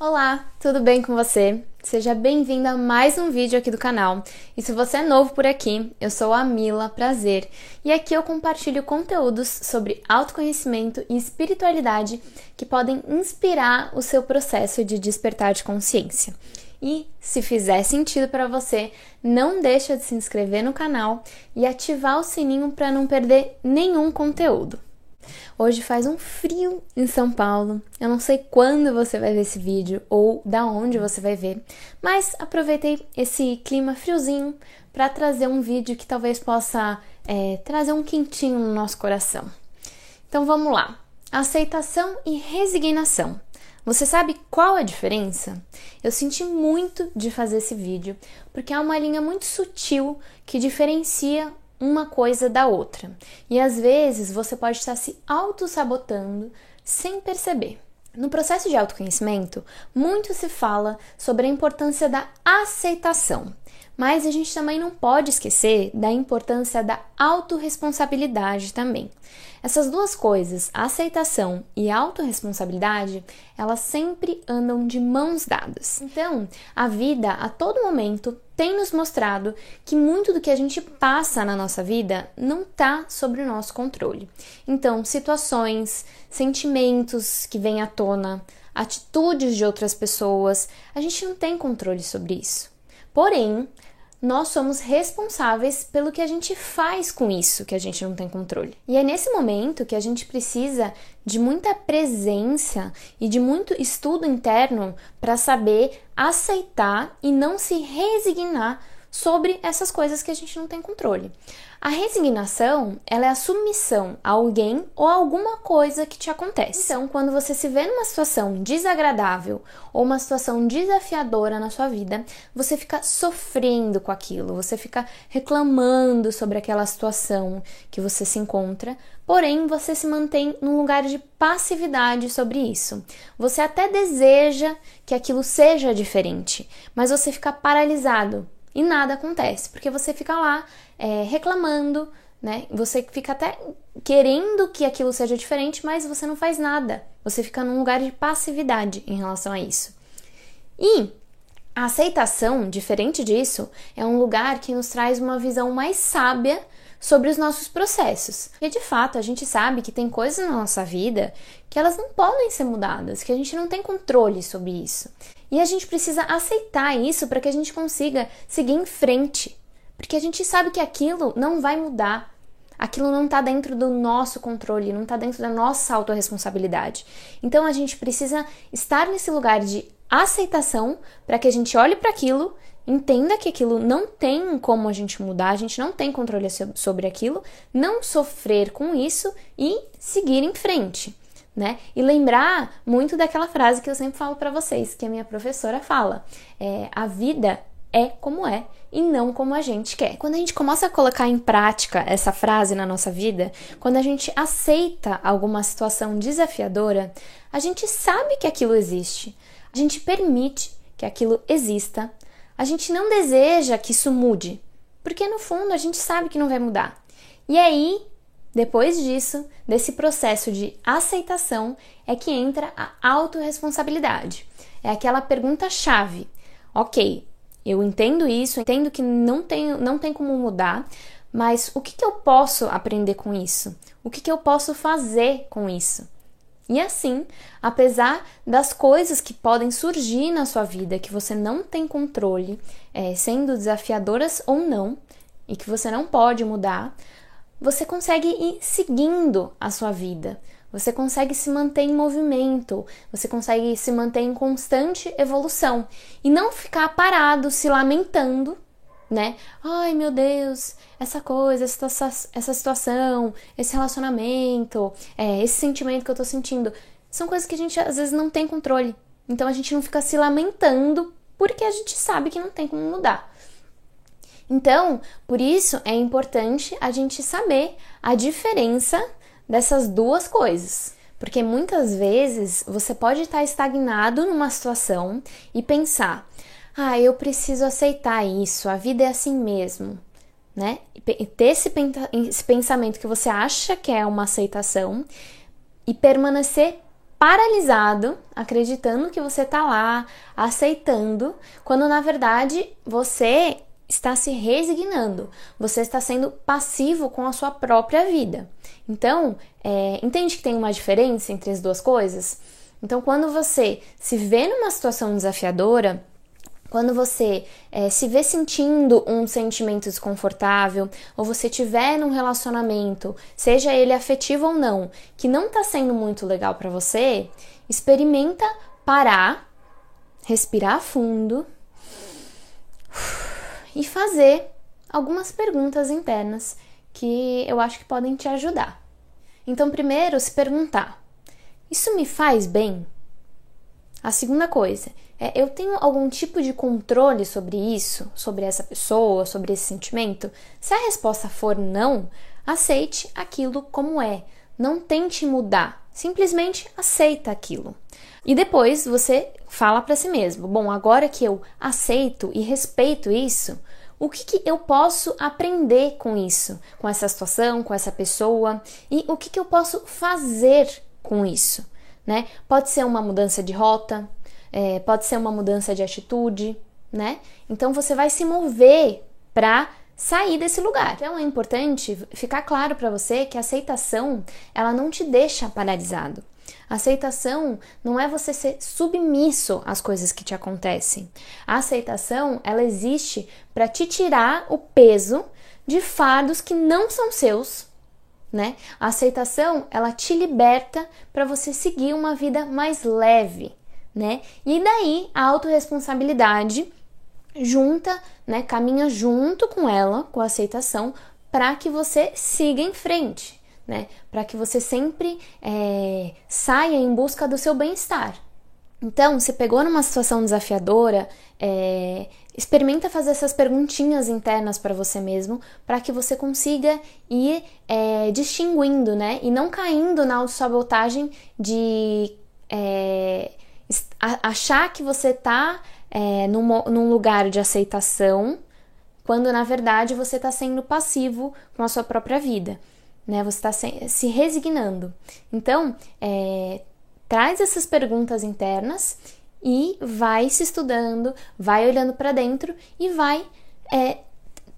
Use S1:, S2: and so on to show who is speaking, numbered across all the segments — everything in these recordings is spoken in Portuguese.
S1: Olá, tudo bem com você? Seja bem-vindo a mais um vídeo aqui do canal. E se você é novo por aqui, eu sou a Mila Prazer e aqui eu compartilho conteúdos sobre autoconhecimento e espiritualidade que podem inspirar o seu processo de despertar de consciência. E se fizer sentido para você, não deixa de se inscrever no canal e ativar o sininho para não perder nenhum conteúdo. Hoje faz um frio em São Paulo. Eu não sei quando você vai ver esse vídeo ou da onde você vai ver, mas aproveitei esse clima friozinho para trazer um vídeo que talvez possa é, trazer um quentinho no nosso coração. Então vamos lá. Aceitação e resignação. Você sabe qual a diferença? Eu senti muito de fazer esse vídeo porque há uma linha muito sutil que diferencia uma coisa da outra. E às vezes você pode estar se auto-sabotando sem perceber. No processo de autoconhecimento, muito se fala sobre a importância da aceitação, mas a gente também não pode esquecer da importância da autorresponsabilidade também. Essas duas coisas, aceitação e autorresponsabilidade, elas sempre andam de mãos dadas. Então, a vida a todo momento tem nos mostrado que muito do que a gente passa na nossa vida não está sobre o nosso controle. Então, situações, sentimentos que vêm à tona, atitudes de outras pessoas, a gente não tem controle sobre isso. Porém, nós somos responsáveis pelo que a gente faz com isso que a gente não tem controle. E é nesse momento que a gente precisa de muita presença e de muito estudo interno para saber aceitar e não se resignar sobre essas coisas que a gente não tem controle. A resignação, ela é a submissão a alguém ou a alguma coisa que te acontece. Então, quando você se vê numa situação desagradável ou uma situação desafiadora na sua vida, você fica sofrendo com aquilo, você fica reclamando sobre aquela situação que você se encontra, porém você se mantém num lugar de passividade sobre isso. Você até deseja que aquilo seja diferente, mas você fica paralisado e nada acontece, porque você fica lá é, reclamando, né? Você fica até querendo que aquilo seja diferente, mas você não faz nada. Você fica num lugar de passividade em relação a isso. E a aceitação, diferente disso, é um lugar que nos traz uma visão mais sábia sobre os nossos processos. E de fato, a gente sabe que tem coisas na nossa vida que elas não podem ser mudadas, que a gente não tem controle sobre isso. E a gente precisa aceitar isso para que a gente consiga seguir em frente. Porque a gente sabe que aquilo não vai mudar. Aquilo não está dentro do nosso controle, não está dentro da nossa autorresponsabilidade. Então a gente precisa estar nesse lugar de aceitação para que a gente olhe para aquilo, entenda que aquilo não tem como a gente mudar, a gente não tem controle sobre aquilo, não sofrer com isso e seguir em frente né? E lembrar muito daquela frase que eu sempre falo para vocês, que a minha professora fala: é, a vida é como é e não como a gente quer. Quando a gente começa a colocar em prática essa frase na nossa vida, quando a gente aceita alguma situação desafiadora, a gente sabe que aquilo existe, a gente permite que aquilo exista, a gente não deseja que isso mude, porque no fundo a gente sabe que não vai mudar. E aí depois disso, desse processo de aceitação, é que entra a autorresponsabilidade. É aquela pergunta-chave. Ok, eu entendo isso, entendo que não tem, não tem como mudar, mas o que, que eu posso aprender com isso? O que, que eu posso fazer com isso? E assim, apesar das coisas que podem surgir na sua vida que você não tem controle, é, sendo desafiadoras ou não, e que você não pode mudar, você consegue ir seguindo a sua vida. Você consegue se manter em movimento, você consegue se manter em constante evolução e não ficar parado se lamentando, né? Ai meu Deus, essa coisa, essa, essa situação, esse relacionamento, é, esse sentimento que eu tô sentindo, são coisas que a gente às vezes não tem controle. Então a gente não fica se lamentando porque a gente sabe que não tem como mudar. Então, por isso é importante a gente saber a diferença dessas duas coisas. Porque muitas vezes você pode estar estagnado numa situação e pensar: ah, eu preciso aceitar isso, a vida é assim mesmo, né? E ter esse, esse pensamento que você acha que é uma aceitação e permanecer paralisado, acreditando que você tá lá, aceitando, quando na verdade você está se resignando, você está sendo passivo com a sua própria vida. Então, é, entende que tem uma diferença entre as duas coisas? Então, quando você se vê numa situação desafiadora, quando você é, se vê sentindo um sentimento desconfortável, ou você tiver num relacionamento, seja ele afetivo ou não, que não está sendo muito legal para você, experimenta parar, respirar fundo e fazer algumas perguntas internas que eu acho que podem te ajudar. Então, primeiro, se perguntar: isso me faz bem? A segunda coisa é: eu tenho algum tipo de controle sobre isso, sobre essa pessoa, sobre esse sentimento? Se a resposta for não, aceite aquilo como é. Não tente mudar, simplesmente aceita aquilo. E depois você fala para si mesmo: bom, agora que eu aceito e respeito isso, o que, que, eu posso aprender com isso, com essa situação, com essa pessoa e o que, que eu posso fazer com isso, né? Pode ser uma mudança de rota, é, pode ser uma mudança de atitude, né? Então você vai se mover para sair desse lugar. Então é importante ficar claro para você que a aceitação ela não te deixa paralisado. Aceitação não é você ser submisso às coisas que te acontecem. A aceitação, ela existe para te tirar o peso de fardos que não são seus, né? A aceitação, ela te liberta para você seguir uma vida mais leve, né? E daí a autorresponsabilidade junta, né, caminha junto com ela, com a aceitação, para que você siga em frente, né? Para que você sempre é, saia em busca do seu bem-estar. Então, se pegou numa situação desafiadora, é, experimenta fazer essas perguntinhas internas para você mesmo, para que você consiga ir é, distinguindo, né? E não caindo na autossabotagem de é, achar que você está é, num, num lugar de aceitação, quando na verdade você está sendo passivo com a sua própria vida, né? Você está se, se, resignando. Então, é, traz essas perguntas internas e vai se estudando, vai olhando para dentro e vai é,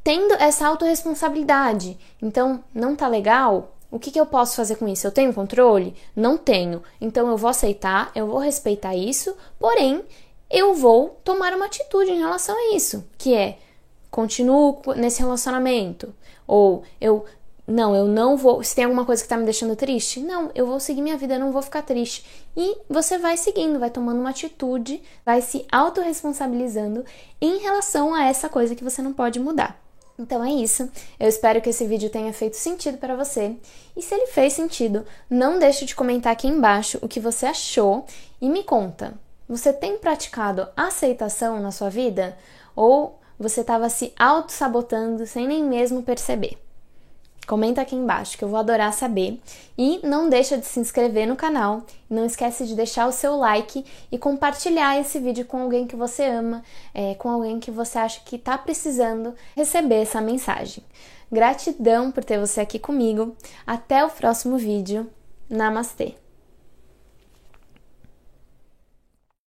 S1: tendo essa autorresponsabilidade. Então, não tá legal? O que, que eu posso fazer com isso? Eu tenho controle? Não tenho. Então eu vou aceitar, eu vou respeitar isso, porém eu vou tomar uma atitude em relação a isso, que é continuo nesse relacionamento, ou eu não, eu não vou. Se tem alguma coisa que tá me deixando triste, não, eu vou seguir minha vida, eu não vou ficar triste. E você vai seguindo, vai tomando uma atitude, vai se autorresponsabilizando em relação a essa coisa que você não pode mudar. Então é isso. Eu espero que esse vídeo tenha feito sentido para você. E se ele fez sentido, não deixe de comentar aqui embaixo o que você achou e me conta. Você tem praticado aceitação na sua vida ou você estava se auto-sabotando sem nem mesmo perceber? Comenta aqui embaixo que eu vou adorar saber. E não deixa de se inscrever no canal. Não esquece de deixar o seu like e compartilhar esse vídeo com alguém que você ama, é, com alguém que você acha que está precisando receber essa mensagem. Gratidão por ter você aqui comigo. Até o próximo vídeo. Namastê!